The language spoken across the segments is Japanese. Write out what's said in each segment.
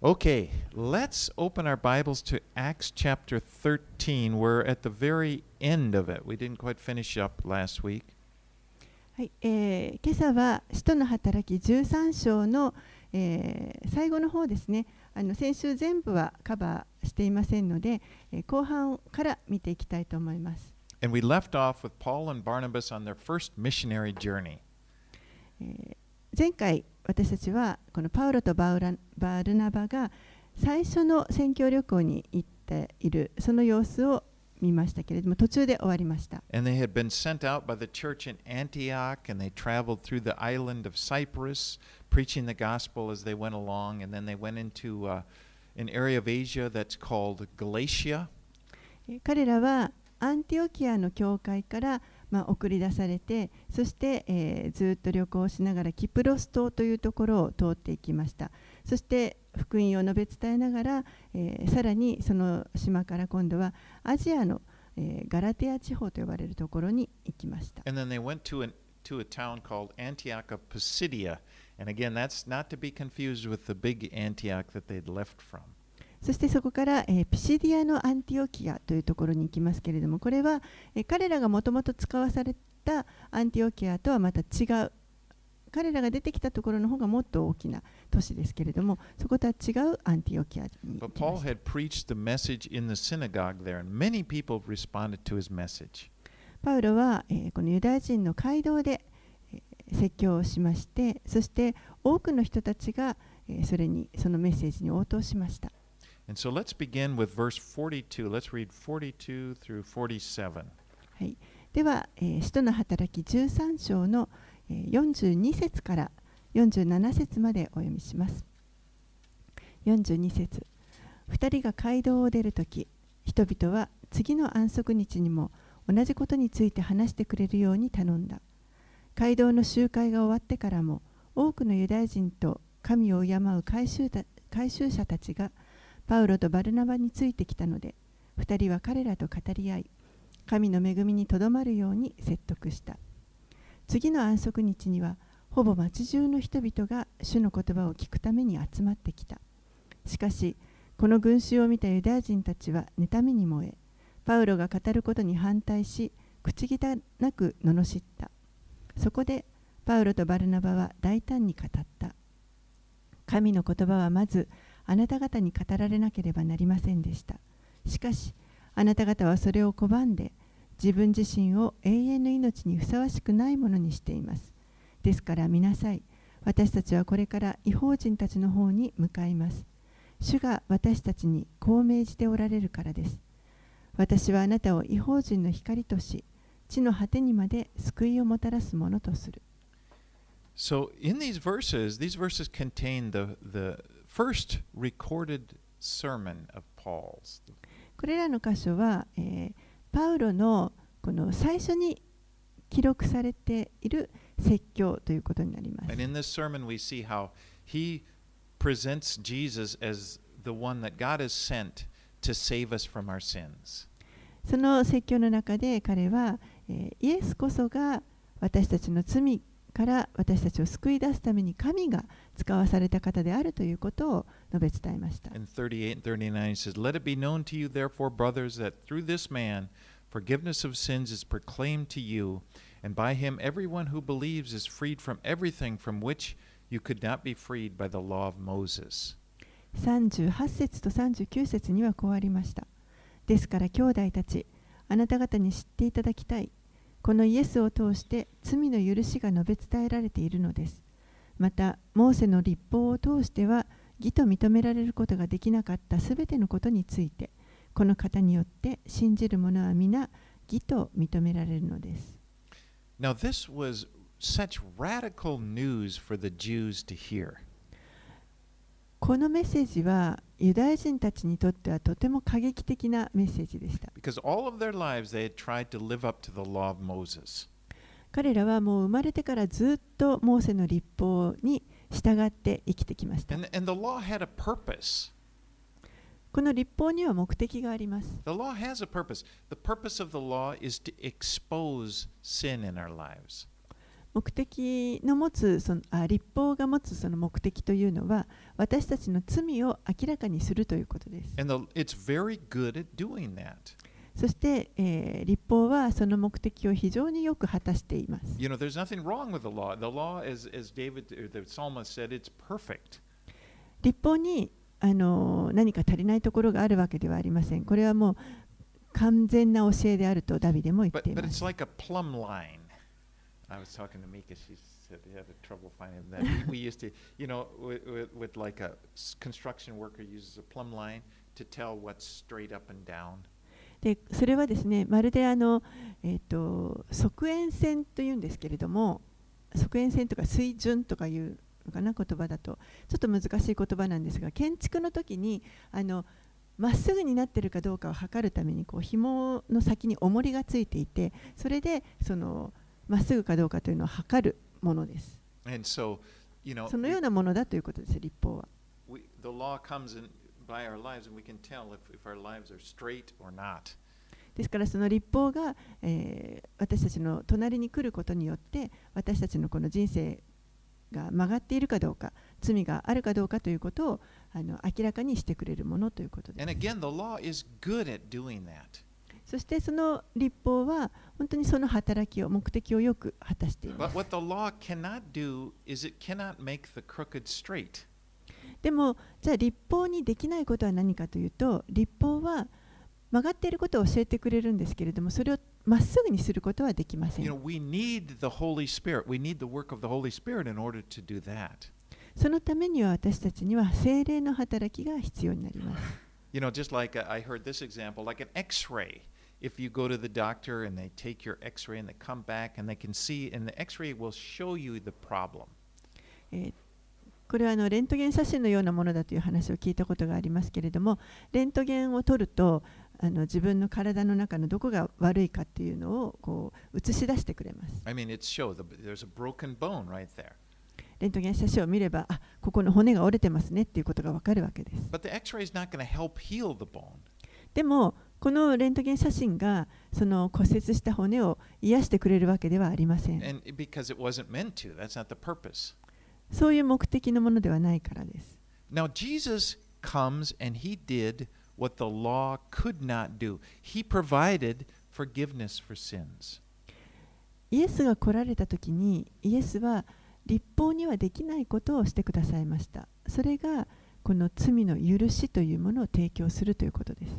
Okay, let's open our Bibles to Acts chapter 13. We're at the very end of it. We didn't quite finish up last week. はい、えー今朝は使徒の働き13章の、えー最後の方ですね。あの先週全部はカバーしていませんので、えー後半から見ていきたいと思います。 And we left off with Paul and Barnabas on their first missionary journey. えー前回 私たちはこのパウロとバウラバルナバが最初の宣教旅行に行っているその様子を見ましたけれども途中で終わりました。And they had been sent out by the church in Antioch, and they traveled through the island of Cyprus, preaching the gospel as they went along. And then they went into uh, an area of Asia that's called Galatia. えー彼らはアンティオキアの教会から、まあ、送り出されてそして、えーずっと旅行しながらキプロス島というところを通っていきましたそして福音を述べ伝えながら、えーさらにその島から今度はアジアの、えーガラテア地方と呼ばれるところに行きました And then they went to, an, to a town called Antioch of Pisidia. And again, that's not to be confused with the big Antioch that they'd left from. そしてそこから、えーピシディアのアンティオキアというところに行きますけれどもこれは、えー彼らがもともと使わされたアンティオキアとはまた違う。彼らが出てきたところの方がもっと大きな都市ですけれどもそことは違うアンティオキアに行きました.パウロは、えーこのユダヤ人の街道で、えー説教をしましてそして多くの人たちが、えーそれにそのメッセージに応答しました And so let's begin with verse 42. Let's read 42 through 47. はい、では、えー使徒の働き13章の、えー42節から47節までお読みします。42節2人が街道を出るとき、人々は次の安息日にも同じことについて話してくれるように頼んだ。街道の集会が終わってからも、多くのユダヤ人と神を敬う改宗た改宗者たちがパウロとバルナバについてきたので、2人は彼らと語り合い、神の恵みにとどまるように説得した。次の安息日にはほぼ町中の人々が主の言葉を聞くために集まってきた。しかしこの群衆を見たユダヤ人たちは妬みに燃えパウロが語ることに反対し口汚く罵った。そこでパウロとバルナバは大胆に語った。神の言葉はまずあなた方に語られなければなりませんでしたしかしあなた方はそれを拒んで自分自身を永遠の命にふさわしくないものにしています。ですから見なさい。私たちはこれから違法人たちの方に向かいます。主が私たちにこう命じておられるからです。私はあなたを違法人の光とし、地の果てにまで救いをもたらすものとする。So, in these verses, these verses contain the, the これらの箇所は、ー、パウロの,最初に記録されている説教ということになります。その説教の中で彼は、えー、イエスこそが私たちの罪から私たちを救い出すために神が使わされた方であるということを述べ伝えました。In 38 and 39, he says, Let it be known to you, therefore, brothers, that through this man forgiveness of sins is proclaimed to you, and by him everyone who believes is freed from everything from which you could not be freed by the law of Moses. 38節と39節にはこうありました。ですから兄弟たち、あなた方に知っていただきたい。このイエスを通して罪の許しが述べ伝えられているのです。また、モーセの立法を通しては義と認められることができなかったすべてのことについて、この方によって信じる者は皆義と認められるのです。Now, this was such radical news for the Jews to hear. このメッセージはユダヤ人たちにとってはとても過激的なメッセージでした。彼らはもう生まれてからずっとモーセの立法に従って生きてきました。この立法には目的があります。目的の持つそのあ立法が持つその目的というのは私たちの罪を明らかにするということです。そして、えー立法はその目的を非常によく果たしています。You know, there's nothing wrong with the law. The law, as, as David, the psalmist said, it's perfect. 立法にあの何か足りないところがあるわけではありません。これはもう完全な教えであるとダビデも言っ But, てい but ま it's す。like a plumb line. I was talking to Mika. She said they had trouble finding that. we, we used to, you know, with, with, with like a construction worker uses a plumb line to tell what's straight up and down. でそれはですねまるであの、えー、と側円線というんですけれども側円線とか水準とかいうのかな言葉だとちょっと難しい言葉なんですが建築の時にあのまっすぐになってるかどうかを測るためにこう紐の先に重りがついていてそれでそのまっすぐかどうかというのを測るものです。And so, you know, そのようなものだということです立法は。we, the law comes in by our lives, and we can tell if, if our lives are straight or not. ですからその立法が、えー私たちの隣に来ることによって私たちのこの人生が曲がっているかどうか罪があるかどうかということをあの明らかにしてくれるものということで And す。again, the law is good at doing that. そしてその立法は本当にその働きを目的をよく果たしています。でも、じゃあ立法にできないことは何かというと、立法は曲がっていることを教えてくれるんですけれども、それをまっすぐにすることはできません。そのためには私たちには精霊の働きが必要になります。If you go to the doctor and they take your X-ray and they come back and they can see, and the X-ray will show you the problem. えーこれはあのレントゲン写真のようなものだという話を聞いたことがありますけれどもレントゲンを取るとあの自分の体の中のどこが悪いかっていうのをこう映し出してくれます I mean, it shows the, there's a broken bone right there. レントゲン写真を見ればあここの骨が折れてますねっていうことがわかるわけです But the X-ray is not going to help heal the bone. でもこのレントゲン写真がその骨折した骨を癒してくれるわけではありません。そういう目的のものではないからです。イエスが来られた時にイエスは立法にはできないことをしてくださいました。それが、この罪の許しというものを提供するということです。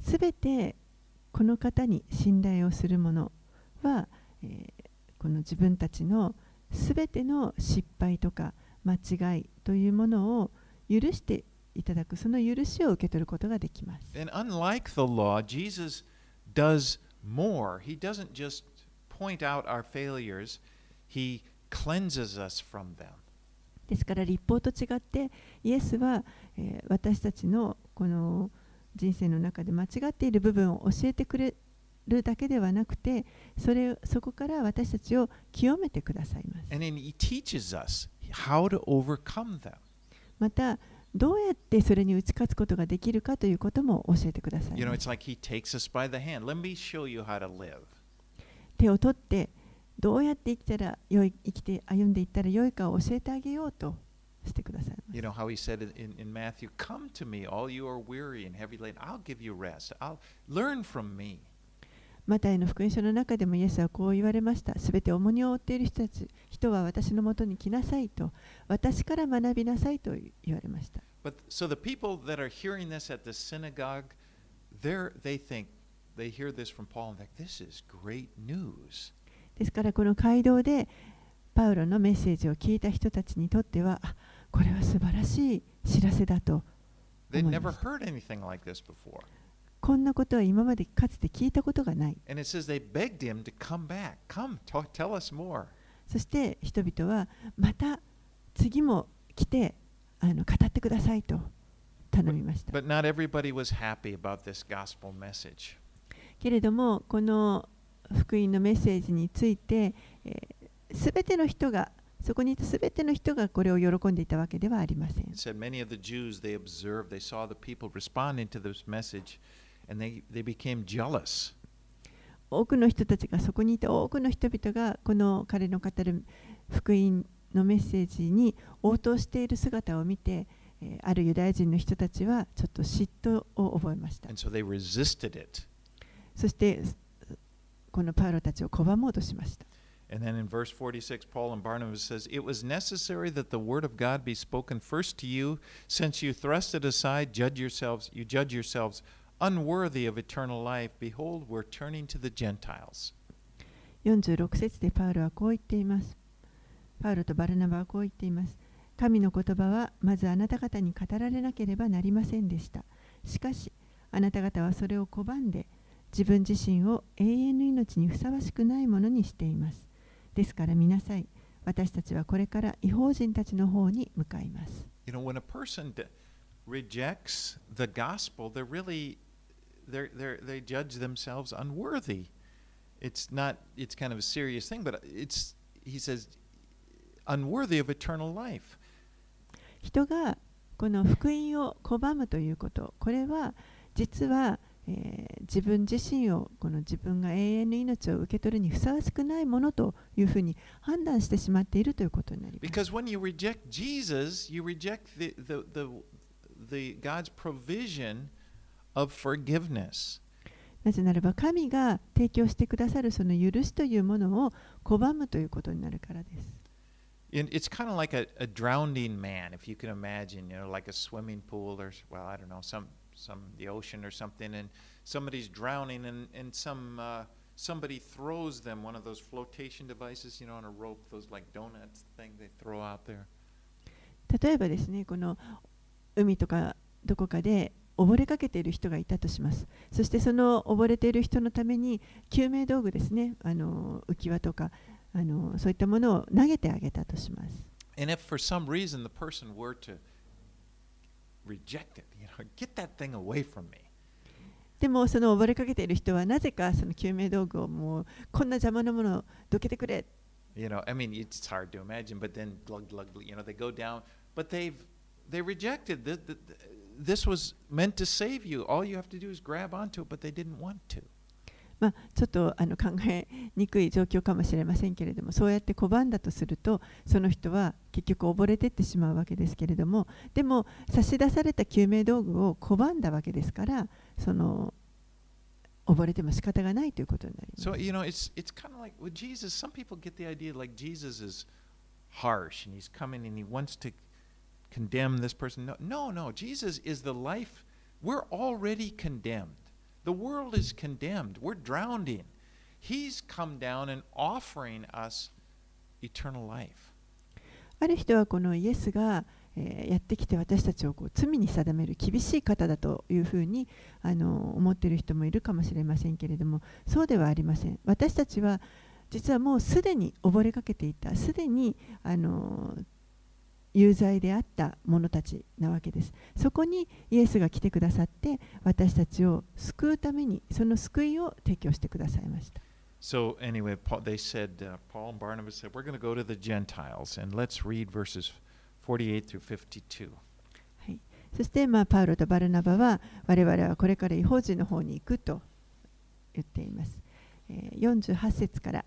すべてこの方に信頼をする者は、この自分たちのすべての失敗とか間違いというものを許していただく、その許しを受け取ることができます。More. He doesn't just point out our failures, he cleanses us from them. ですから立法と違ってイエスは、えー私たちのこの人生の中で間違っている部分を教えてくれるだけではなくてそれそこから私たちを清めてくださいます And then he teaches us how to overcome them. またどうやってそれに打ち勝つことができるかということも教えてください You know, it's like he takes us by the hand. Let me show you how to live. 手を取ってどうやって生きたら良い生きて歩んでいったら良いかを教えてあげようとしてください You know how he said in, in Matthew, Come to me, all you are weary and heavy laden. I'll give you rest. I'll learn from me. マタイの福音書の中でもイエスはこう言われました。すべて重荷を負っている人たち、人は私のもとに来なさいと、私から学びなさいと言われました。But so the people that are hearing this at the synagogue, they think, they hear this from Paul and think, This is great news. ですからこの街道でパウロのメッセージを聞いた人たちにとっては、あこれは素晴らしい知らせだと思い never ました。heard anything like this before. こんなことは今までかつて聞いたことがない。そして人々はまた次も来てあの語ってくださいと頼みました。But, けれども、この福音のメッセージについて、す、え、べ、ての人が、そこにいたすべての人がこれを喜んでいたわけではありません。They, they became jealous. 多くの人たちがそこにいた多くの人々がこの彼の語る福音のメッセージに応答している姿を見て、えーあるユダヤ人の人たちはちょっと嫉妬を覚えました。So. そしてこのパウロたちを拒もうとしました。And then in verse 46, Paul and Barnabas says, It was necessary that the word of God be spoken first to you, since you thrust it aside, judge yourselves, you judge yourselves unworthy of eternal life. Behold, we're turning to the Gentiles. 46節でパウロはこう言っています。パウロとバルナバはこう言っています。神の言葉はまずあなた方に語られなければなりませんでした。しかし、あなた方はそれを拒んで、自分自身を永遠の命にふさわしくないものにしています。ですから見なさい。私たちはこれから違法人たちの方に向かいます。You know, when a person rejects the gospel, they're really, they're, they're, they judge themselves unworthy. It's not, it's kind of a serious thing, but it's, he says, unworthy of eternal life. 人がこの福音を拒むということこれは実は、えー自分自身をこの自分が永遠の命を受け取るにふさわしくないものというふうに判断してしまっているということになります Because when you reject Jesus, you reject the, the, the, the God's provision of forgiveness. なぜならば神が提供してくださるその許しというものを拒むということになるからです And it's kind of like a, a drowning man, if you can imagine, you know, like a swimming pool or, well, I don't know, some, some the ocean or something, and somebody's drowning, and, and some uh, somebody throws them one of those flotation devices, you know, on a rope, those like donuts thing they throw out there. 例えばですねこの海とかどこかで 溺れかけている人がいたとしますそしてその溺れている人のために救命道具ですねあの浮き輪とかあのそういったものを投げてあげたとします And if for some reason the person were to reject it, you know, get that thing away from me. でもその溺れかけている人はなぜかその救命道具をもうこんな邪魔なものをどけてくれ You know, I mean, it's hard to imagine, but then glug glug, you know, they go down, but they've they rejected the, the, the, this was meant to save you. All you have to do is grab onto it, but they didn't want to. まあ、ちょっとあの考えにくい状況かもしれませんけれどもそうやって拒んだとするとその人は結局溺れていってしまうわけですけれどもでも差し出された救命道具を拒んだわけですからその溺れても仕方がないということになります。So you know, it's it's kind of like with Jesus. Some people get the idea like Jesus is harsh and he's coming and he wants to condemn this person. No, no, no. Jesus is the life. We're already condemned. The world is condemned. We're drowning. He's come down and offering us eternal life. ある人はこのイエスが、えーやってきて私たちをこう罪に定める厳しい方だというふうにあの思っている人もいるかもしれませんけれどもそうではありません私たちは実はもうすでに溺れかけていたすでにあの有罪であった者たちなわけですそこにイエスが来てくださって私たちを救うためにその救いを提供してくださいました So anyway, Paul, they said uh, Paul and Barnabas said we're going to go to the Gentiles and let's read verses 48 through 52. はい、そして、まあ、パウロとバルナバは我々はこれから違法人の方に行くと言っています。えー48節から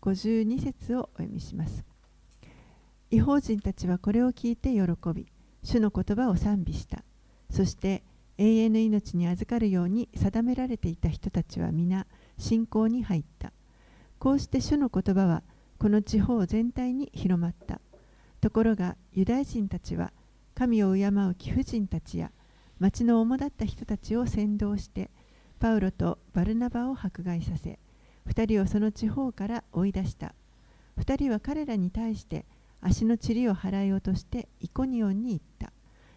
52節をお読みします。違法人たちはこれを聞いて喜び、主の言葉を賛美した。そして永遠の命に預かるように定められていた人たちは皆信仰に入った。こうして主の言葉はこの地方全体に広まった。ところがユダヤ人たちは神を敬う貴婦人たちや町の主だった人たちを先導してパウロとバルナバを迫害させ2人をその地方から追い出した2人は彼らに対して足の塵を払い落としてイコニオンに行った。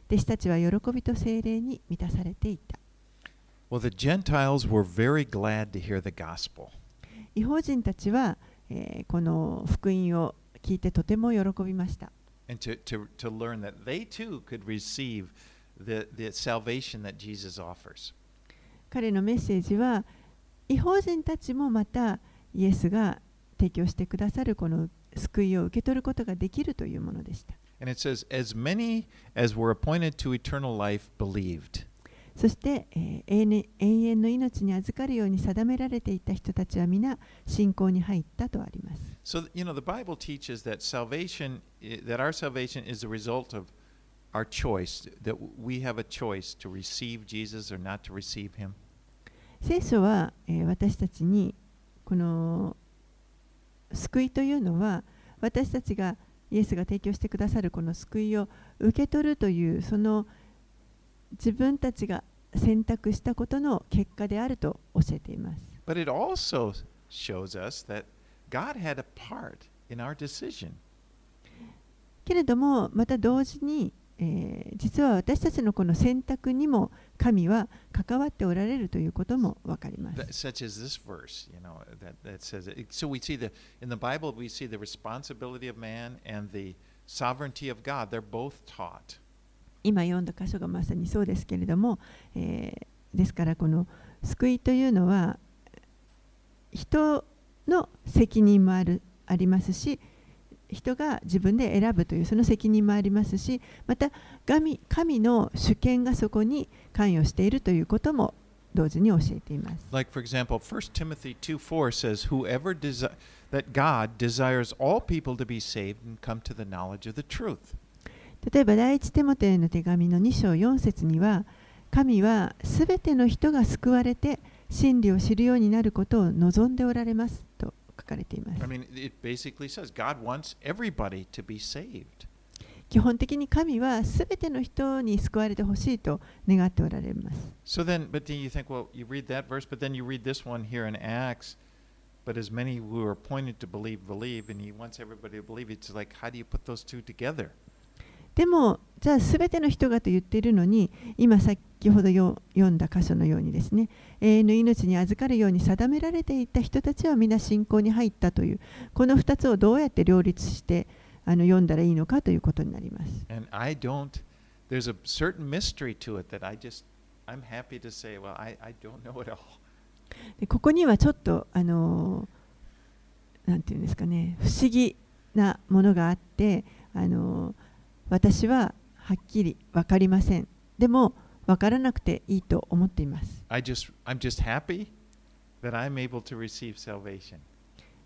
弟子たちは喜びと精霊に満たされていた。違法人たちは、この福音を聞いてとても喜びました。彼のメッセージは、違法人たちもまた、イエスが提供してくださる救いを受け取ることができるというものでした。And it says, As many as were appointed to eternal life believed. そして、えー永遠の命に預かるように定められていた人たちは皆信仰に入ったとあります。So, you know, the Bible teaches that salvation, that our salvation is a result of our choice, that we have a choice to receive Jesus or not to receive him. 聖書は、えー私たちにこの救いというのは私たちがイエスが提供してくださるこの救いを受け取るというその自分たちが選択したことの結果であると教えています。But it also shows us that God had a part in our decision. けれどもまた同時に、え、実は私たちのこの選択にも神は関わっておられるということも分かります。今読んだ箇所がまさにそうですけれども、え、ですからこの救いというのは人の責任もあ,るありますし、人が自分で選ぶというその責任もありますしまた神神の主権がそこに関与しているということも同時に教えています。Like for example, 1 Timothy 2:4 says, "Whoever desi- that God desires all people to be saved and come to the knowledge of the truth." 例えば第一テモテへの手紙の2章4節には神はすべての人が救われて真理を知るようになることを望んでおられますと書かれています I。mean, it basically says God wants everybody to be saved. 基本的に神はすべての人に救われてほしいと願っておられます。 So then, but then you think, well, you read that verse, but then you read this one here in Acts. But as many who are appointed to believe, believe, and he wants everybody to believe. It's like, how do you put those two together? でも、じゃあすべての人がと言っているのに、今先ほどよ読んだ箇所のようにですね、永遠の命に預かるように定められていた人たちは皆信仰に入ったという、この2つをどうやって両立してあの読んだらいいのかということになります。And I don't. There's a certain mystery to it that I just, I'm happy to say, well, I, I don't know it all. でここにはちょっと、あのーなんていうんですかね、不思議なものがあって、あのー私ははっきり分かりません。でも分からなくていいと思っています。I just, That I'm able to receive salvation.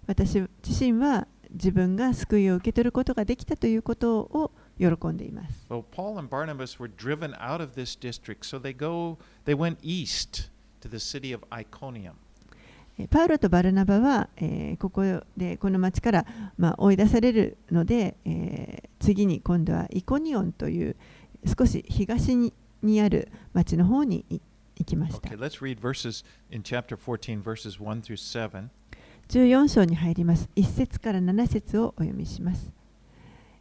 私自身は自分が救いを受け取ることができたということを喜んでいます。えーパウロとバルナバは、えーここでこの町から、まあ、追い出されるので、えー次に今度はイコニオンという少し東ににある町の方にい行きました。Okay, let's read verses in chapter 14, verses 1 through 7. 14章に入ります。1節から7節をお読みします。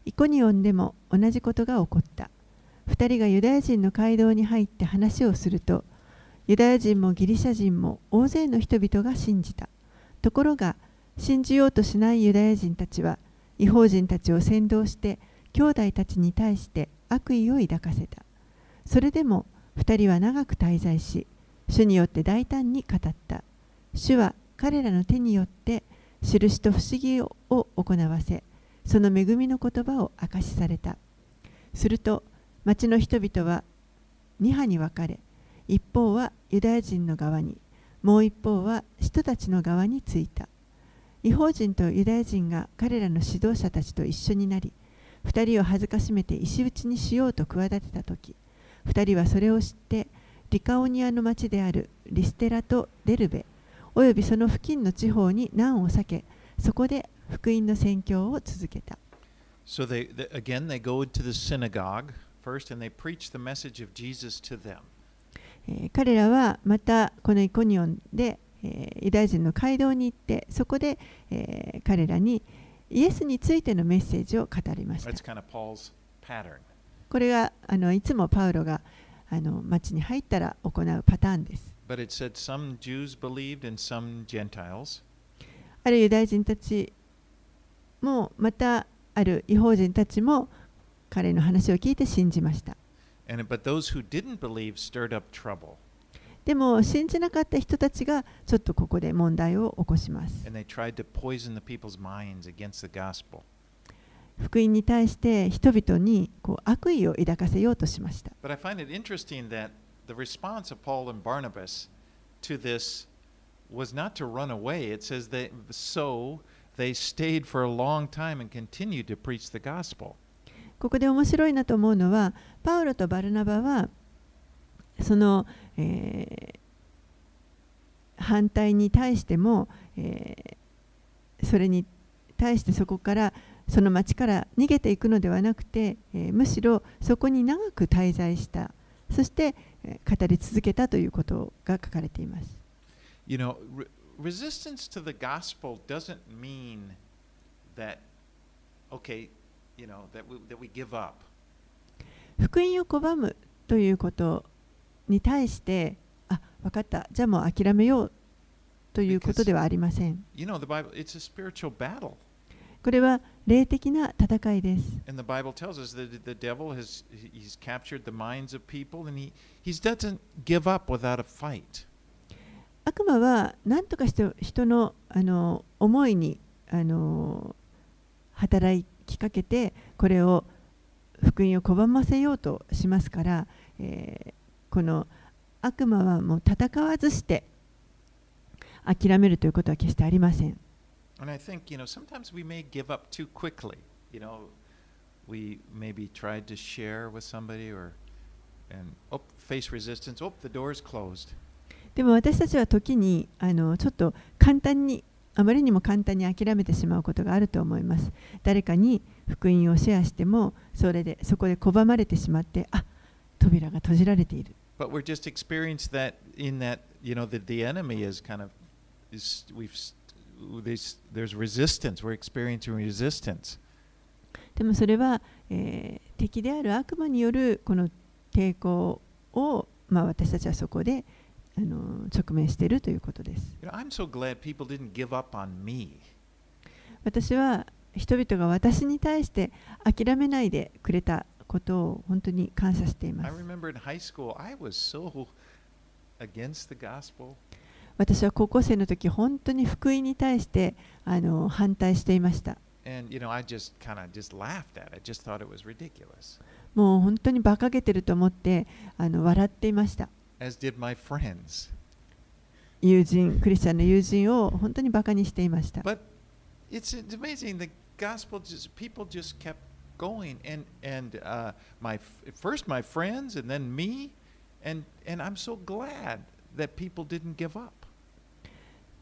イコニオンでも同じことが起こった。2人がユダヤ人の街道に入って話をすると、ユダヤ人もギリシャ人も大勢の人々が信じた。ところが、信じようとしないユダヤ人たちは、違法人たちを扇動して、兄弟たちに対して悪意を抱かせた。それでも2人は長く滞在し、主によって大胆に語った。主は彼らの手によって印と不思議を行わせ、その恵みの言葉を明かしされた。すると、町の人々は二派に分かれ、一方はユダヤ人の側に、もう一方は使徒たちの側についた。違法人とユダヤ人が彼らの指導者たちと一緒になり、二人を恥ずかしめて石打ちにしようと企てたとき、二人はそれを知って、リカオニアの町であるリステラとデルベ、およびその付近の地方に難を避け、そこで福音の宣教を続けた。So they, they again they go to the synagogue first and they preach the message of Jesus to them. えー彼らはまたこのイコニオンで、えーユダヤ人の街道に行って、そこで、えー彼らにイエスについてのメッセージを語りました kind of. これがあのいつもパウロがあの町に入ったら行うパターンです。あるユダヤ人たちもまたある違法人たちも彼の話を聞いて信じました。And but those who didn't believe stirred up trouble. でも信じなかった人たちがちょっとここで問題を起こします。 And they tried to poison the people's minds against the gospel. 福音に対して人々にこう悪意を抱かせようとしました。 But I find it interesting that the response of Paul and Barnabas to this was not to run away. It says that so they stayed for a long time and continued to preach the gospel. ここで面白いなと思うのは、パウロとバルナバは、その、えー反対に対しても、えーそれに対してそこから、その町から逃げていくのではなくて、えーむしろそこに長く滞在した、そして、えー語り続けたということが書かれています。You know, re- resistance to the gospel doesn't mean that, okay, 福音を拒むということに対して、あ、分かった、じゃあもう諦めようということではありません。これは霊的な戦いです。聖書は私た、悪魔は何とかして人の,思いに働いて、きかけてこれを福音を拒ませようとしますから、えー、この悪魔はもう戦わずして諦めるということは決してありません。でも私たちは時にあのちょっと簡単にあまりにも簡単に諦めてしまうことがあると思います。誰かに福音をシェアしても、そ,れでそこで拒まれてしまって、あ扉が閉じられている。でもそれは、え、敵である悪魔によるこの抵抗を、ま、私たちはそこであの直面しているということです。私は人々が私に対して諦めないでくれたことを本当に感謝しています。私は高校生の時本当に福音に対してあの反対していました。もう本当に馬鹿げてると思ってあの笑っていました。As did my friends. 友人、クリスチャンの友人を本当に馬鹿にしていました。 But it's, it's amazing. The gospel just, people just kept going. And, and uh, my, f- first my friends and then me. And, and I'm so glad that people didn't give up.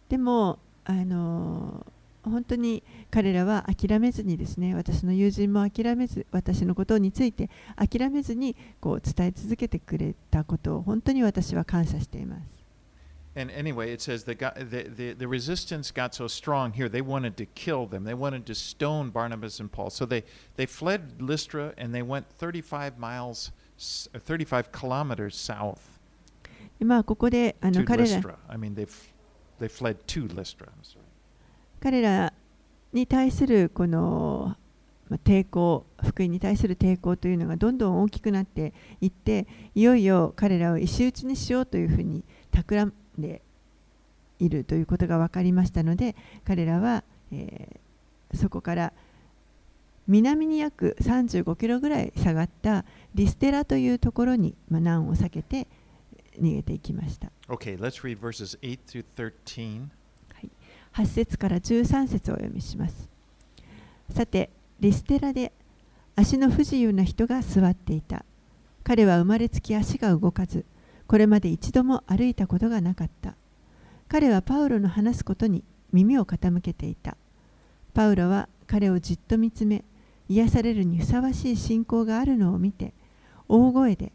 でもあの 本当に彼らは諦めずにですね私の友人も諦めず私のことについて諦めずにこう伝え続けてくれたことを本当に私は感謝しています。And anyway, it says the, the, the, the resistance got so strong here, they wanted to kill them. They wanted to stone Barnabas and Paul. So they, they fled Lystra and they went 35 miles, s- uh, 35 kilometers south でまあここであの彼ら Lystra. I mean, they, they fled to Lystra. I'm sorry. 彼らに対するこの、抵抗福音に対する抵抗というのがどんどん大きくなっていっていよいよ彼らを石打ちにしようというふうに企んでいるということが分かりましたので彼らは、えーそこから南に約35キロぐらい下がったリステラというところに、まあ、難を避けて逃げていきました。Okay, let's read verses 8 through 13. 8節から13節をお読みします。さて、リステラで足の不自由な人が座っていた。彼は生まれつき足が動かず、これまで一度も歩いたことがなかった。彼はパウロの話すことに耳を傾けていた。パウロは彼をじっと見つめ、癒されるにふさわしい信仰があるのを見て、大声で、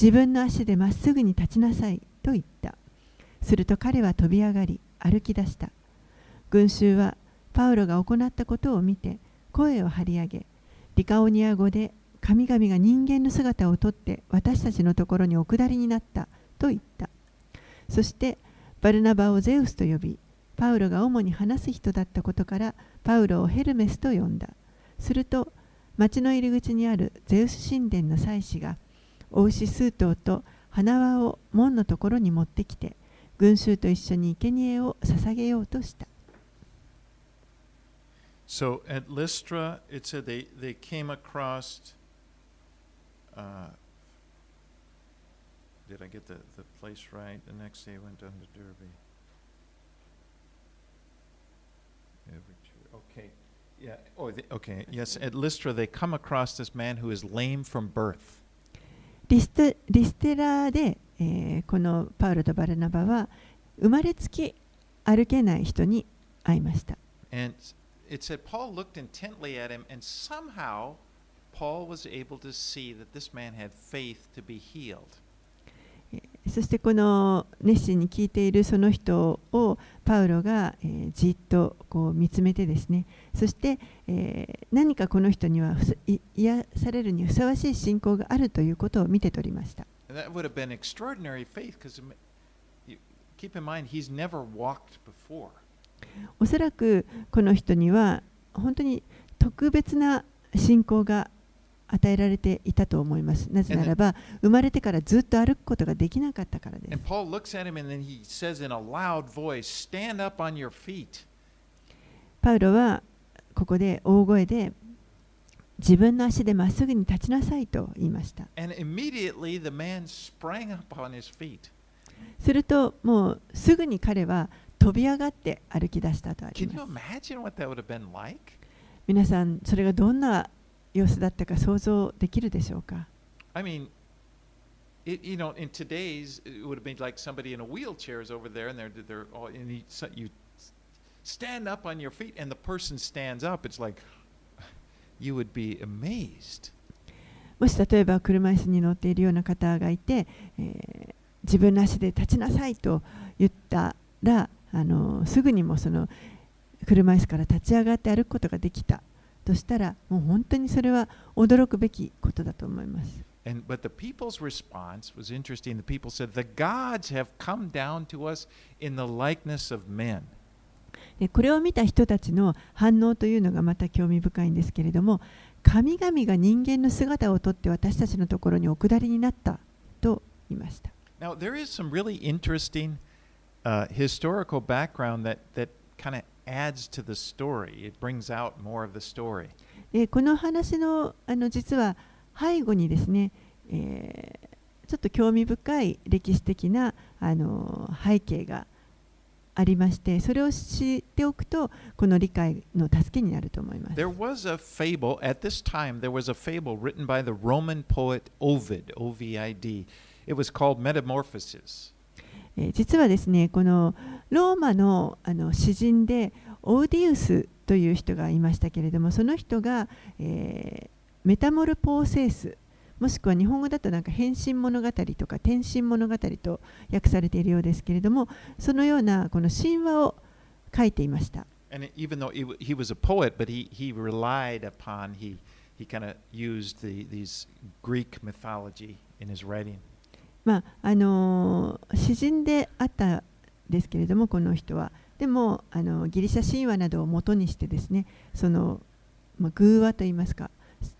自分の足でまっすぐに立ちなさいと言った。すると彼は飛び上がり、歩き出した。群衆はパウロが行ったことを見て声を張り上げリカオニア語で神々が人間の姿をとって私たちのところにお下りになったと言った。そしてバルナバをゼウスと呼びパウロが主に話す人だったことからパウロをヘルメスと呼んだ。すると町の入り口にあるゼウス神殿の祭司がお牛数頭と花輪を門のところに持ってきて群衆と一緒に生贄を捧げようとした。So at Lystra, it said they, they came across. Uh, did I get the, the place right? The next day I went down to Derby. Every church- Okay. Yeah. Oh, the, okay. Yes. At Lystra, they come across this man who is lame from birth. リステリステラで、えーこのパウロとバルナバは生まれつき歩けない人に会いました And it said Paul looked intently at him, and somehow Paul was able to see that this man had faith to be healed. そしてこの熱心に聞いているその人をパウロが、えーじっとこう見つめてですねそして、えー何かこの人には癒されるにふさわしい信仰があるということを見て取りました faith keep in mind, he's never walked before. おそらくこの人には本当に特別な信仰が与えられていたと思いますなぜならば生まれてからずっと歩くことができなかったからです.パウロはここで大声で自分の足でまっすぐに立ちなさいと言いました.するともうすぐに彼は飛び上がって歩き出したとありま you す like? 皆さんそれがどんな様子だったか想像できるでしょうか I mean, it, you know, in today's, it would have been like somebody in a wheelchair is over there, and they're they're all, and he, so you stand up on your feet, and the person stands up. It's like you would be amazed. もし例えば車椅子に乗っているような方がいて、えー自分の足で立ちなさいと言ったらあのすぐにもその車椅子から立ち上がって歩くことができたとしたらもう本当にそれは驚くべきことだと思います。And but the people's response was interesting. The people said, "The gods have come down to us in the likeness of men." でこれを見た人たちの反応というのがまた興味深いんですけれども神々が人間の姿をとって私たちのところにお下りになったと言いました。Now there is some really interesting uh, historical background that that kind of adds to the story. It brings out more of the story. でこの話のあの実は背後にですね、えーちょっと興味深い歴史的なあの背景がありましてそれを知っておくとこの理解の助けになると思います。There was a fable at this time. There was a fable written by the Roman poet Ovid, O-V-I-D. It was called Metamorphosis. えー実はですねこのローマのあの詩人でオーディウスという人がいましたけれどもその人が、えーメタモルポーセースもしくは日本語だとなんか変身物語とか転身物語と訳されているようですけれどもそのようなこの神話を書いていました。And even though he, he was a poet, but he, he relied upon, he, he kind of used the, these Greek mythology in his writing. まああのー詩人であったんですけれどもこの人はでもあのギリシャ神話などを元にしてですねその、まあ、偶話といいますか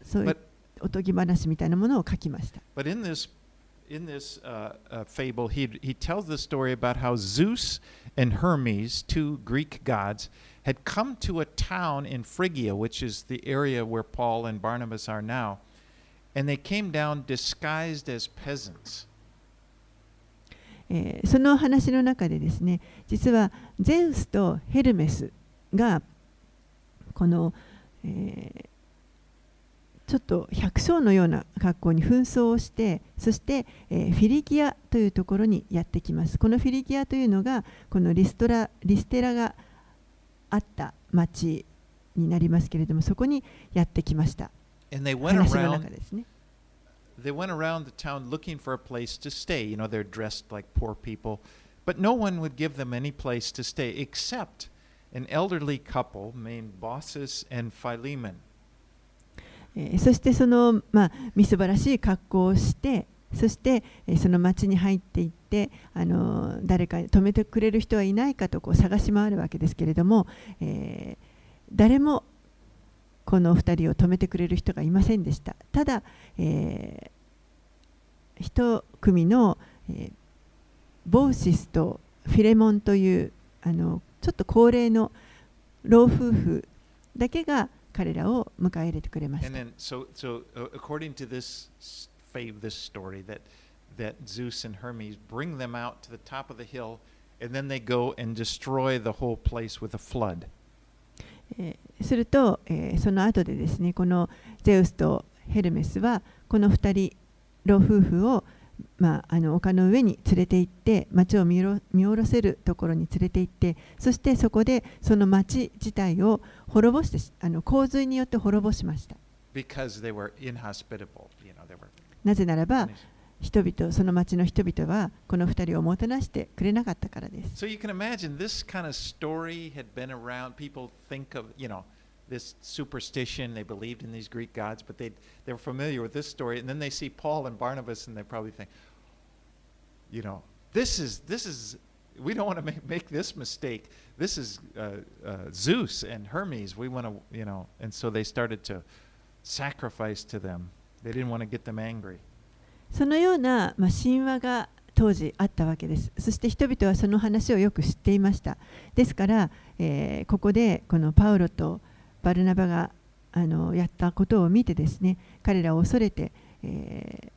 そういうおとぎ話みたいなものを書きました。but in this, in this uh, uh, fable, he, he tells the story about how Zeus and Hermes, two Greek gods, had come to a town in Phrygia, which is the area where Paul and Barnabas are now, and they came down disguised as peasants. えーその話の中でですね実はゼウスとヘルメスがこの、えーちょっと百姓のような格好に紛争をしてそして、えーフィリギアというところにやってきます。このフィリギアというのがこのリストラリステラがあった町になりますけれどもそこにやってきました。話の中ですね they went around the town looking for a place to stay. You know, they're dressed like poor people, but no one would give them any place to stay except an elderly couple named Baucis and Philemon. えそしてその、まあ、みすばらしい格好をしてそして、えその町に入っていって、あの誰か止めてくれる人はいないかとこう探し回るわけですけれども、えー誰もこの2人を止めてくれる人がいませんでしたただ、えー一組の、えーボーシスとフィレモンというあのちょっと高齢の老夫婦だけが彼らを迎え入れてくれまし And た。then, so, so uh, according to this fave, this story, that that Zeus and Hermes bring them out to the top of the hill, and then they go and destroy the whole place with a flood. えーすると、えーその後でですねこのゼウスとヘルメスはこの2人老夫婦を、まあ、あの丘の上に連れて行って町を見下ろ見下ろせるところに連れて行ってそしてそこでその町自体を滅ぼしてしあの洪水によって滅ぼしました.なぜならば人々その町の人々はこの2人をもてなしてくれなかったからです So you can imagine this kind of story had been around. People think of, you know, this superstition. They believed in these Greek gods, but they they were familiar with this story. And then they see Paul and Barnabas, and they probably think, you know, this is this is. We don't want to make, make this mistake. This is uh, uh, Zeus and Hermes. We want to, you know, and so they started to sacrifice to them. They didn't want to get them angry. そのような、まあ、神話が当時あったわけです。そして人々はその話をよく知っていました。ですから、えーここでこのパウロとバルナバがあのやったことを見てですね、彼らを恐れて、えー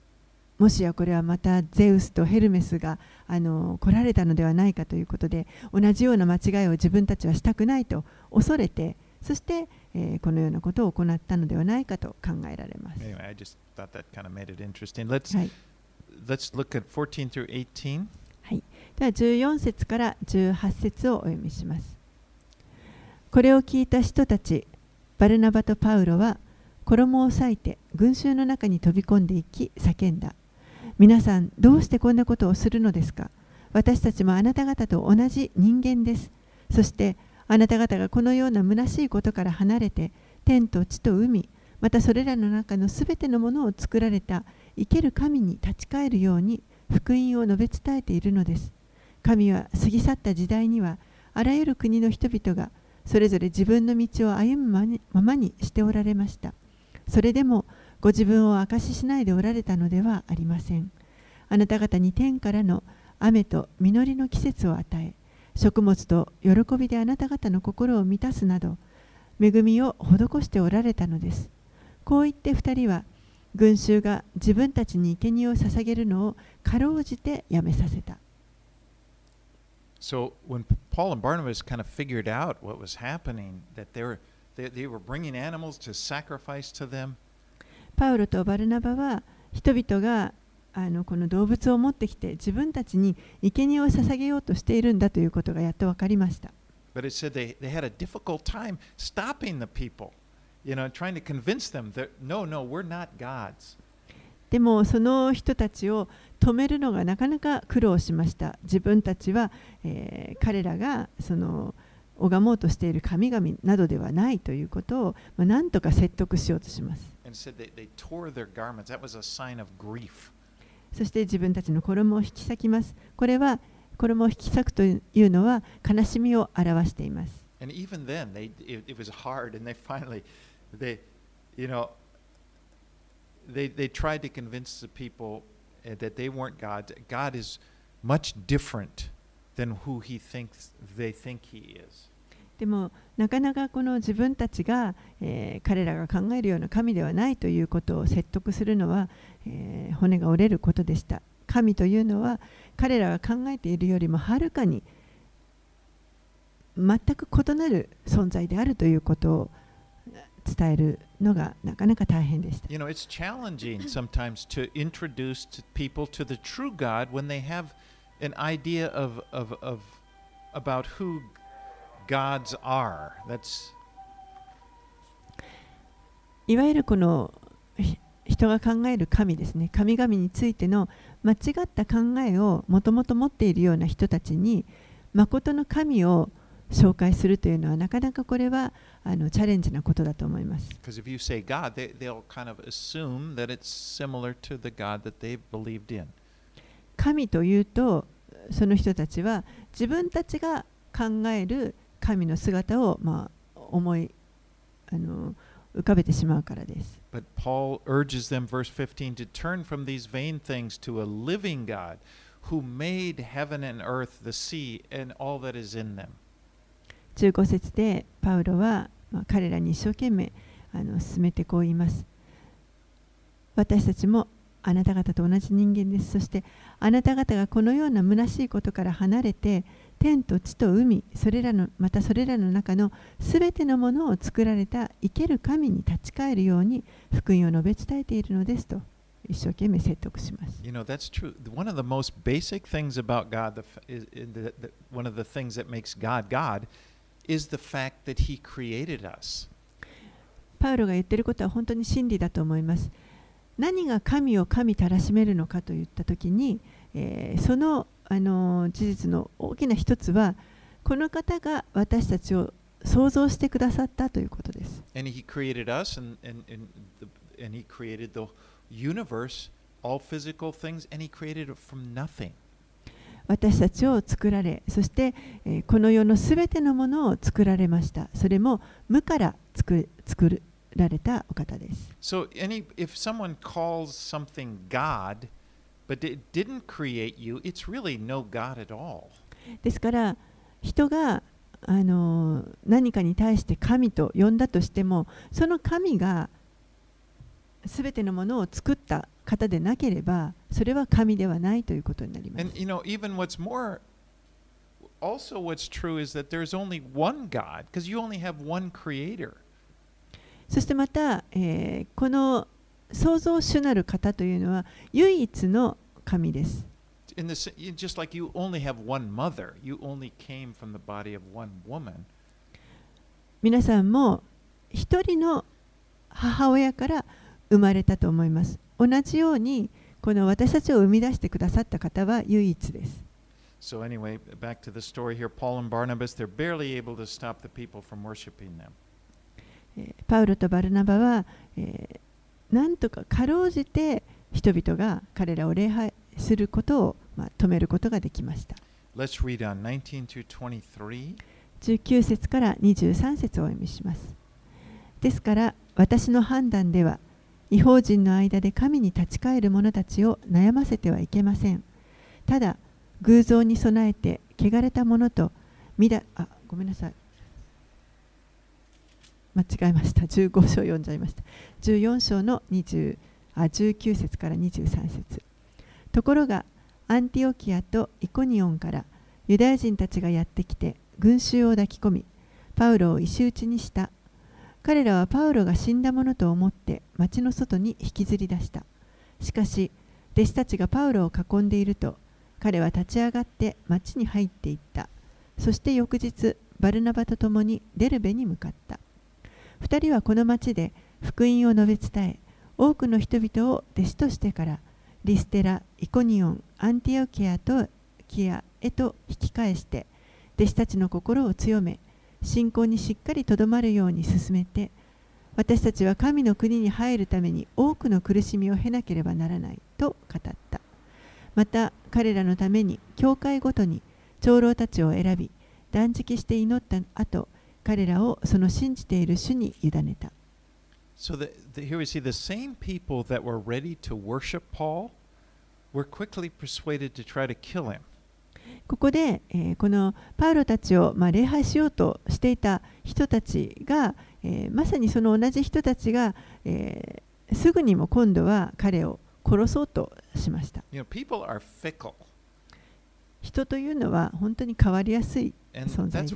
もしやこれはまたゼウスとヘルメスがあの来られたのではないかということで、同じような間違いを自分たちはしたくないと恐れて、そして、えーこのようなことを行ったのではないかと考えられます。Anyway, I just thought that kind of made it interesting. Let's はい。let's look at 14 through 18. はい、では14節から18節をお読みします。これを聞いた人たち、バルナバとパウロは衣を裂いて群衆の中に飛び込んでいき叫んだ。皆さん、どうしてこんなことをするのですか？私たちもあなた方と同じ人間です。そしてあなた方がこのような虚しいことから離れて天と地と海、またそれらの中のすべてのものを作られた生ける神に立ち返るように福音を述べ伝えているのです。神は過ぎ去った時代にはあらゆる国の人々がそれぞれ自分の道を歩むまままにしておられました。それでもご自分を証ししないでおられたのではありません。あなた方に天からの雨と実りの季節を与え、食物と喜びであなた方の心を満たすなど、恵みを施しておられたのです。こう言って二人は、群衆が自分たちに生贄を捧げるのをかろうじてやめさせた。So when Paul and Barnabas kind of figured out what was happening, that they were they, they were bringing animals to sacrifice to them, パウロとバルナバは人々があのこの動物を持ってきて自分たちに生贄を捧げようとしているんだということがやっと分かりました。でもその人たちを止めるのがなかなか苦労しました。自分たちは、え、彼らがその拝もうとしている神々などではないということを、ま、何とか説得しようとします。そして自分たちの衣を引き裂きます。これは衣を引き裂くというのは悲しみを表しています。And even then, they it, it was hard, and they finally, they, you know, they they tried to convince the people that they weren't God. God is much different than who He thinks they think He is. でもなかなかこの自分たちが、えー彼らが考えるような神ではないということを説得するのは、えー骨が折れることでした。神というのは彼らが考えているよりもはるかに全く異なる存在であるということを伝えるのがなかなか大変でした。You know, it's challenging sometimes to introduce people to the true God when they have an idea of of of about who gods are. That's いわゆるこのひ人が考える神ですね神々についての間違った考えをもともと持っているような人たちに誠の神を紹介するというのはなかなかこれはあのチャレンジなことだと思います。God, they. 神というとその人たちは自分たちが考える神の姿を、まあ、思いあの浮かべてしまうからです。But Paul urges them, verse 15, to turn from these vain things to a living God who made heaven and earth, the sea, and all that is in them. 15節でパウロは、まあ、彼らに一生懸命あの進めてこう言います。私たちもあなた方と同じ人間です。そしてあなた方がこのような虚しいことから離れて天と地と海それらのまたそれらの中のすべてのものを作られた生ける神に立ち返るように福音を述べ伝えているのですと一生懸命説得します。You know, that's true. One of the most basic things about God, the, the, the, one of the things that makes God God, is the fact that He created us. パウロが言っていることは本当に真理だと思います。何が神を神たらしめるのかといったときに、えー、その神を神たらしめるのかといったときに、あのー事実の大きな一つはこの方が私たちを創造してくださったということです。And He created us, and, and, and, the, and He created the universe, all physical things, and He created it from nothing. 私たちを作られ、そして、えーこの世のすべてのものを作られました。それも無から作作られたお方です。So, any if someone calls something God, but it didn't create you, it's really no God at all. ですから人があの何かに対して神と呼んだとしてもその神が全てのものを作った方でなければそれは神ではないということになります And。you know, even what's more, also what's true is that there's only one God, because you only have one Creator. そしてまた、えーこの創造主なる方というのは唯一の神です。In this, just like you only have one mother, you only came from the body of one woman. 皆さんも一人の母親から生まれたと思います。同じようにこの私たちを生み出してくださった方は唯一です。So anyway, back to the story here. Paul and Barnabas, they're barely able to stop the people from worshiping them. えーパウロとバルナバは、えーなんとかかろうじて人々が彼らを礼拝することを、まあ、止めることができました。Let's read on 19 through 23. 19節から23節をお読みします。ですから私の判断では違法人の間で神に立ち返る者たちを悩ませてはいけません。ただ偶像に備えて汚れた者とみだあごめんなさい間違えました。15章読んじゃいました。14章の20あ19節から23節。ところがアンティオキアとイコニオンからユダヤ人たちがやってきて群衆を抱き込みパウロを石打ちにした。彼らはパウロが死んだものと思って町の外に引きずり出した。しかし弟子たちがパウロを囲んでいると彼は立ち上がって町に入っていった。そして翌日バルナバと共にデルベに向かった。2人はこの町で福音を述べ伝え多くの人々を弟子としてからリステラ、イコニオン、アンティオキアとキアへと引き返して弟子たちの心を強め信仰にしっかりとどまるように進めて私たちは神の国に入るために多くの苦しみを経なければならないと語った。また彼らのために教会ごとに長老たちを選び断食して祈った後彼らをその信じている主に委ねた So the, the, here we see the same people that were ready to worship Paul were quickly persuaded to try to kill him. ここで、えーこのパウロたちを、まあ、礼拝しようとしていた人たちが、えーまさにその同じ人たちが、えーすぐにも今度は彼を殺そうとしました。You know, people are fickle. 人というのは本当に変わりやすい存在です。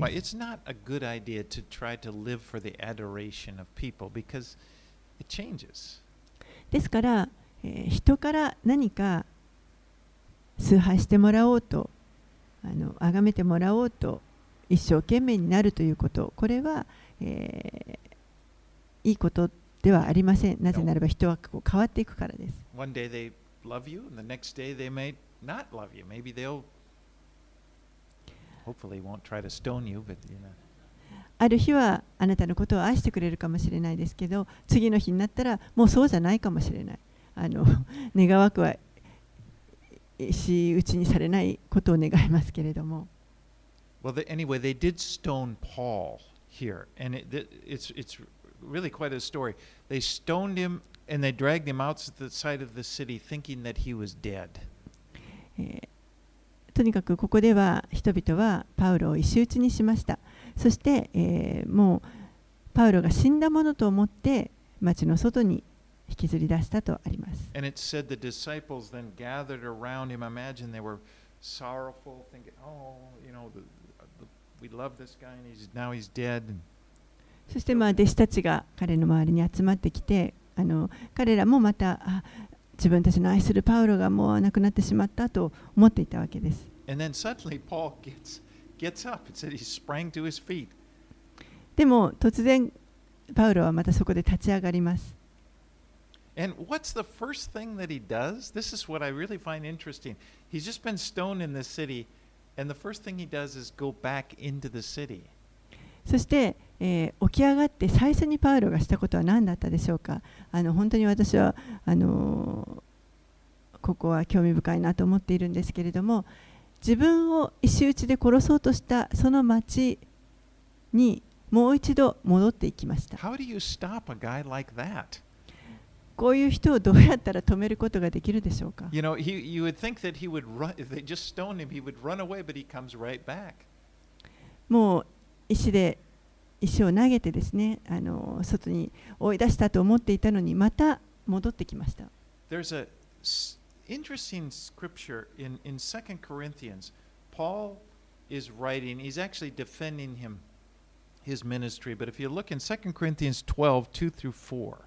ですから、えー、人から何か崇拝してもらおうと、あの崇めてもらおうと、一生懸命になるということ、これは、えー、いいことではありません。なぜならば人はこう変わっていくからです。Hopefully, won't try to stone you, but you know. ある日はあなたのことを愛してくれるかもしれないですけど次の日になったらもうそうじゃないかもしれないあの願わくは石打ちにされないことを願いますけれども Well, they, anyway, they did stone Paul here, and it, it's it's really quite a story. They stoned him and they dragged him outside of the city thinking that he was dead. えーとにかくここでは人々はパウロを石打ちにしました。そして、え、もうパウロが死んだものと思って町の外に引きずり出したとあります。そしてまあ弟子たちが彼の周りに集まってきてあの彼らもまた自分たちの愛するパウロがもう亡くなってしまったと思っていたわけです.でも突然パウロはまたそこで立ち上がります And what's the first thing that he does? This is what I really find interesting. He's just been stoned in this city, and the first thing he does is go back into the city. そして、えー起き上がって最初にパウロがしたことは何だったでしょうか？あの本当に私はあのーここは興味深いなと思っているんですけれども自分を石打ちで殺そうとしたその町にもう一度戻っていきました How do you stop a guy like that? こういう人をどうやったら止めることができるでしょうか？You know, he, you would think that he would run, if they just stoned him, he would run away, but he comes right back. もう石で石を投げてですねあの外に追い出したと思っていたのにまた戻ってきました There's a interesting scripture in, in 2 Corinthians. Paul is writing, he's actually defending him, his ministry. But if you look in 2 Corinthians 12, 2 through 4,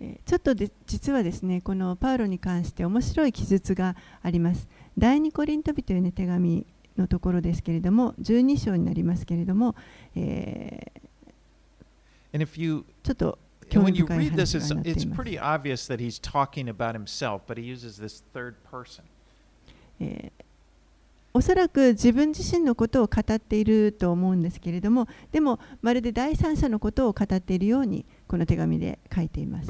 えーちょっとで実はですねこのパウロに関して面白い記述があります。第二コリント人への手紙のところですけれども、12章になりますけれども、えー、ちょっと。おそらく自分自身のことを語っていると思うんですけれども、でもまるで第三者のことを語っているようにこの手紙で書いています。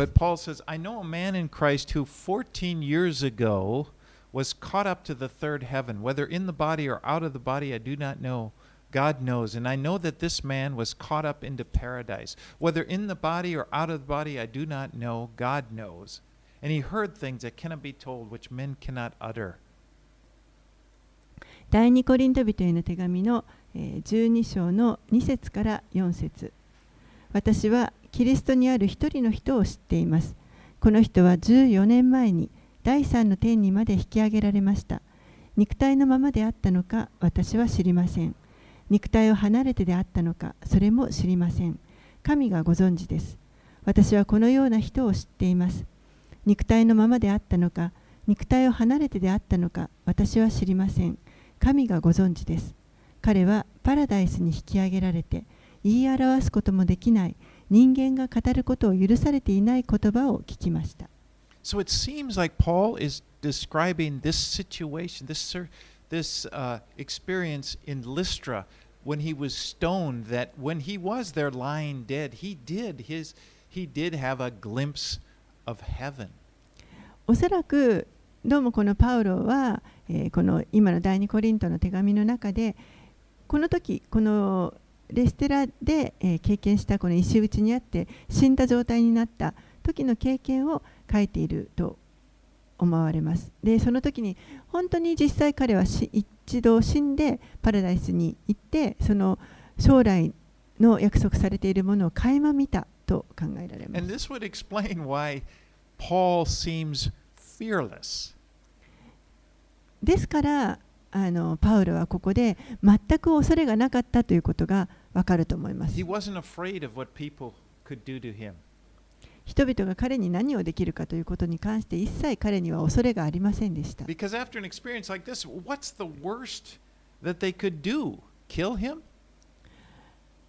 Was caught up to the third heaven, whether in the body or out of the body, I do not know. God knows. And I know that this man was caught up into paradise. Whether in the body or out of the body, I do not know. God knows. And he heard things that cannot be told, which men cannot utter. 第二コリント人への手紙の12章の2節から4節私はキリストにある一人の人を知っています。この人は14年前に第三の天にまで引き上げられました。肉体のままであったのか私は知りません。肉体を離れてであったのかそれも知りません。神がご存知です。私はこのような人を知っています。肉体のままであったのか肉体を離れてであったのか私は知りません。神がご存知です。彼はパラダイスに引き上げられて言い表すこともできない人間が語ることを許されていない言葉を聞きました。So it seems like Paul is describing this situation, this, cir- this uh, experience in Lystra when he was stoned, that when he was there lying dead, he did, his, he did have a glimpse of heaven. おそらくどうもこのパウロは、えーこの今の第二コリントの手紙の中でこの時このレステラで、えー経験したこの石打ちにあって死んだ状態になった 時の経験を書いていると思われます。でその時に本当に実際彼はし一度死んでパラダイスに行ってその将来の約束されているものを垣間見たと考えられます.ですからあのパウロはここで全く恐れがなかったということがわかると思います He。wasn't afraid of what people could do to him. 人々が彼に何をできるかということに関して一切彼には恐れがありませんでした。Because after an experience like this, what's the worst that they could do? Kill him?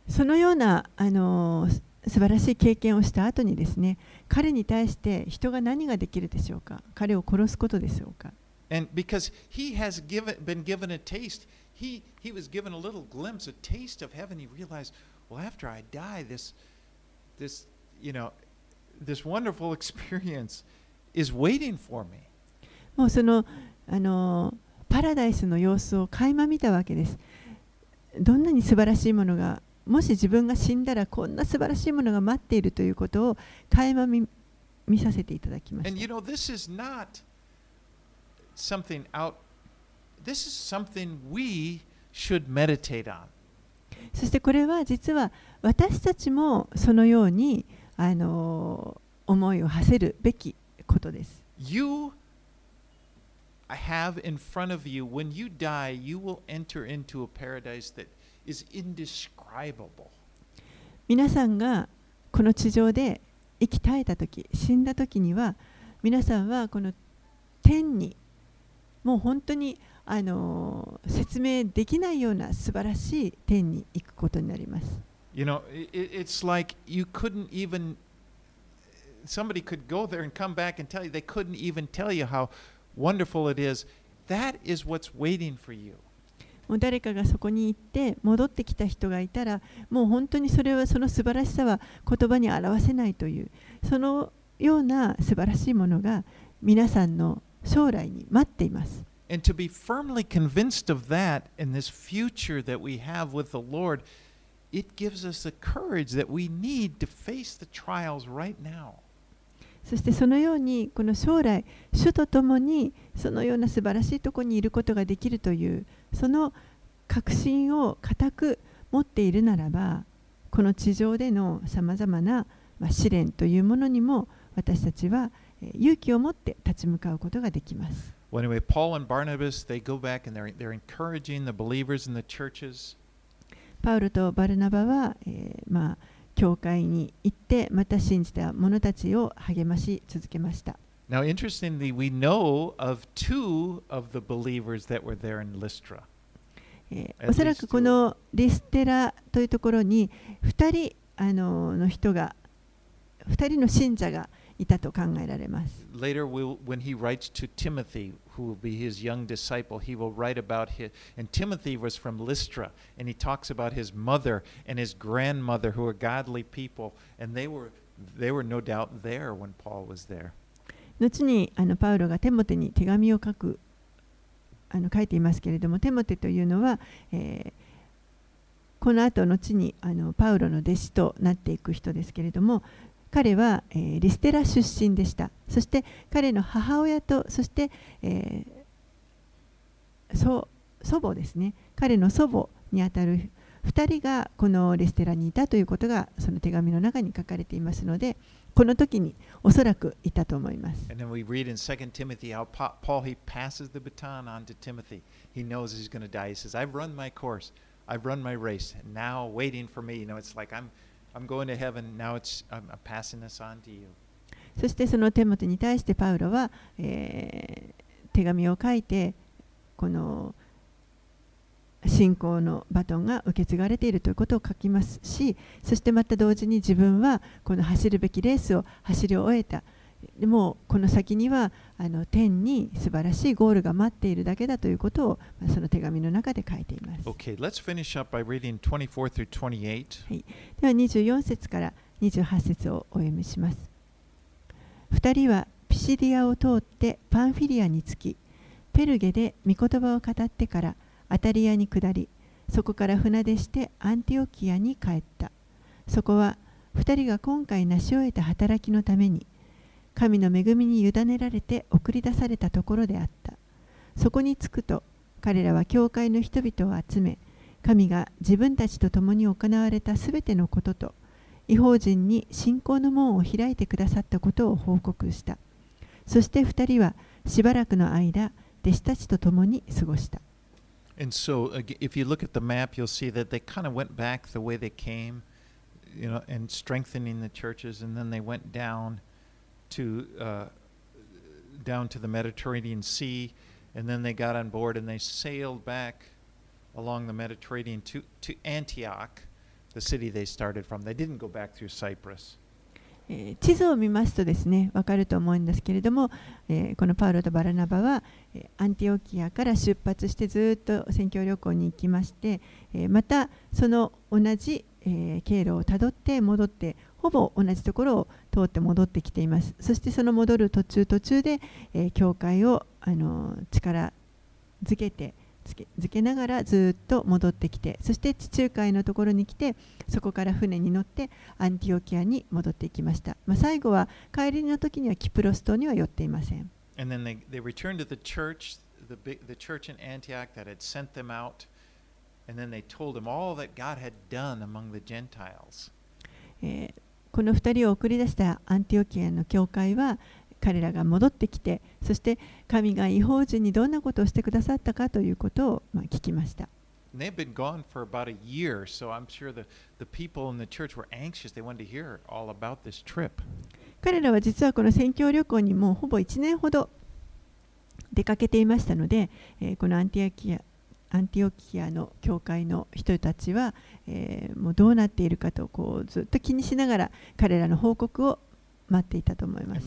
そのようなあのす素晴らしい経験をした後にですね彼に対して人が何ができるでしょうか彼を殺すことでしょうか And because he has given, been given a taste, he, he was given a little glimpse, a taste of heaven. He realized, well, after I die, this, this, you know, this wonderful experience is waiting for me. もうそのあのパラダイスの様子を垣間見たわけです。どんなに素晴らしいものがもし自分が死んだらこんな素晴らしいものが待っているということを垣間見見させていただきま And し you た。know, this is not something out, this is something we should meditate on. そしてこれは実は私たちもそのようにあの思いを馳せるべきことです。You have in front of you, when you die, you will enter into a paradise that is indescribable. 皆さんがこの地上で生き絶えた時死んだ時には皆さんはこの天にもう本当にあの説明できないような素晴らしい天に行くことになります。You know, i i- it's like you couldn't even, somebody could go there and come back and tell you, they couldn't even tell you how wonderful it is. That is what's waiting for you. もう誰かがそこに行って戻ってきた人がいたらもう本当にそれはその素晴らしさは言葉に表せないというそのような素晴らしいものが皆さんの将来に待っています。 And to be firmly convinced of that in this future that we have with the Lord, it gives us the courage that we need to face the trials right now. そしてそのようにこの将来主と共にそのような素晴らしいところにいることができるというその確信を固く持っているならばこの地上でのさまざまなまあ試練というものにも私たちはえー勇気を持って立ち向かうことができます。Well, anyway, Paul and Barnabas, they go back and they're, they're encouraging the believers in the churches. パウルとバルナバは、えーまあ、教会に行って、また信じた者たちを励まし続けました。Now, interestingly, we know of two of the believers that were there in Lystra. おそらくこのリステラというところに二人あの,の人が二人の信者がいたと考えられます。Later, we'll, when he writes to Timothy, who will be his young disciple, he will write about his. And Timothy was from Lystra, and he talks about his mother and his grandmother, who are godly people, and they were they were no doubt there when Paul was there. 後にあのパウロがテモテに手紙を書くあの書いていますけれどもテモテというのは、えーこの後後にあのパウロの弟子となっていく人ですけれども彼は、えーリステラ出身でしたそして彼の母親とそして、えーそ祖母ですね彼の祖母にあたる2人がこのリステラにいたということがその手紙の中に書かれていますのでこの時におそらくいたと思います。And then we read in 2 Timothy how Paul he passes the baton on to Timothy. He knows he's going to die. He says, "I've run my course. I've run my race. Now waiting for me. You know, it's like I'm そしてその手元に対してパウロは、えー手紙を書いてこの信仰のバトンが受け継がれているということを書きますしそしてまた同時に自分はこの走るべきレースを走り終えた。でもこの先にはあの天に素晴らしいゴールが待っているだけだということをまあその手紙の中で書いています。Okay, let's finish up by reading 24 through 28. では24節から28節をお読みします。2人はピシディアを通ってパンフィリアに着き、ペルゲで御言葉を語ってからアタリアに下り、そこから船出してアンティオキアに帰った。そこは2人が今回成し終えた働きのために、神の恵みに委ねられて送り出されたところであった。そこに着くと、彼らは教会の人々を集め、神が自分たちと共に行われたすべてのことと、違法人に信仰の門を開いてくださったことを報告した。そして2人はしばらくの間、弟子たちと共に過ごした。And so, if you look at the map, you'll see that they kind of went back the way they came, you know, and strengthening the churches, and then they went down to uh, down to the Mediterranean Sea, and then they got on board and they sailed back along the Mediterranean to to Antioch, the city they started from. They didn't go back through Cyprus. えー地図を見ますとですね、わかると思うんですけれども、えーこのパウロとバラナバは、えーアンティオキアから出発してずっと宣教旅行に行きまして、えーまたその同じ、えー経路をたどって戻って、ほぼ同じところを通って戻ってきています。そしてその戻る途中途中で、えー教会を、あの力づけてつけづけながらずっと戻ってきてそして地中海のところに来てそこから船に乗ってアンティオキアに戻っていきました、まあ、最後は帰りの時にはキプロス島には寄っていません And then they, they returned to the church, the, big, the church in Antioch that had sent them out. この2人を送り出したアンティオキアの教会は彼らが戻ってきて、そして神が違法人にどんなことをしてくださったかということをま聞きました。彼らは実はこの宣教旅行にもうほぼ1年ほど出かけていましたので、え、このアンティオキアアンティオキアの教会の人たちは、えーもうどうなっているかとこうずっと気にしながら彼らの報告を待っていたと思います。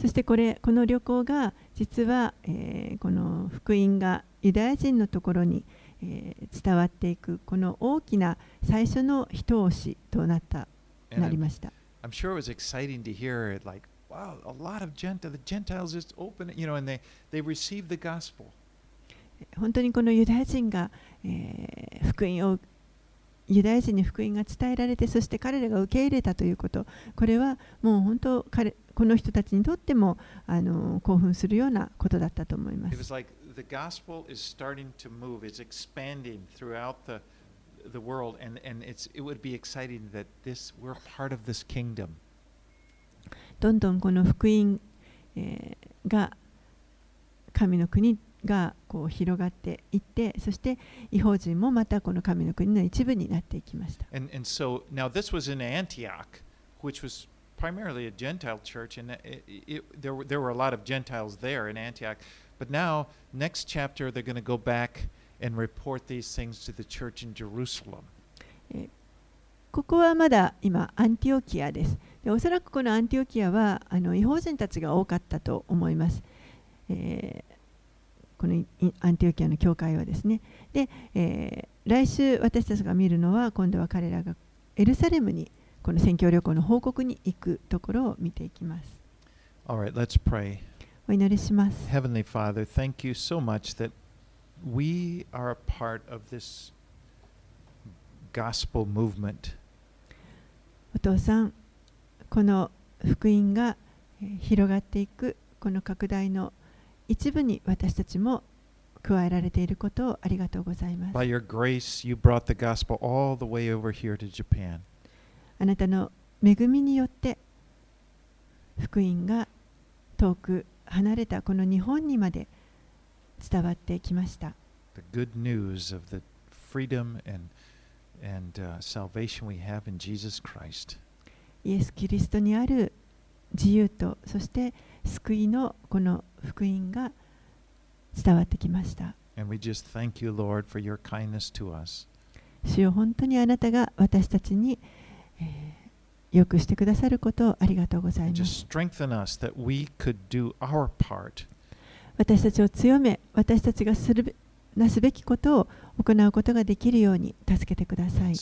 そしてこれこの旅行が実は、えーこの福音がユダヤ人のところに、えー伝わっていくこの大きな最初の一押しとなったなりました。I'm sure it was exciting to hear like, wow, a lot of Gentiles, the Gentiles just open, you know, and they, they received the gospel. 本当にこのユダヤ人が、えー福音をユダヤ人に福音が伝えられてそして彼らが受け入れたということこれはもう本当彼この人たちにとってもあの興奮するようなことだったと思いま It す was like the gospel is starting to move, it's expanding throughout the, the world, and, and it's, it would be exciting that this, we're part of this kingdom. どんどんこの福音、えーが神の国がこう広がっていってそして違法人もまたこの神の国の一部になっていきました And, and so now this was in Antioch, which was primarily a Gentile church, and it, it, there, were, there were a lot of Gentiles there in Antioch. But now, next chapter, they're going to go back and report these things to the church in Jerusalem. ここはまだ今アンティオキアです。でおそらくこのアンティオキアはあの違法人たちが多かったと思います、えーこのいアンティオキアの教会はですね。で、えー来週私たちが見るのは今度は彼らがエルサレムにこの宣教旅行の報告に行くところを見ていきます。All right, let's pray. お祈りします。Heavenly Father, thank you so much that we are a part of this gospel movement. お父さんこの福音がえー広がっていくこの拡大の一部に私たちも加えられていることをありがとうございます By your grace, you brought the gospel all the way over here to Japan. あなたの恵みによって福音が遠く離れたこの日本にまで伝わってきました The good news of the freedom and, イエス・キリストにある自由とそして救いのこの福音が伝わってきました。主よ本当にあなたが私たちに、えー、よくしてくださることありがとうございます。私たちを強め、私たちがするなすべきことを行うことができるように助けてください。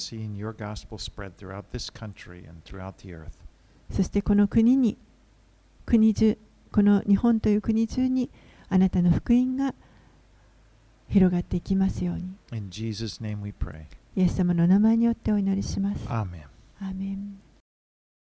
そしてこの国に、国中、この日本という国中に、あなたの福音が広がっていきますように。イエス様の名前によってお祈りします。アーメン。アーメン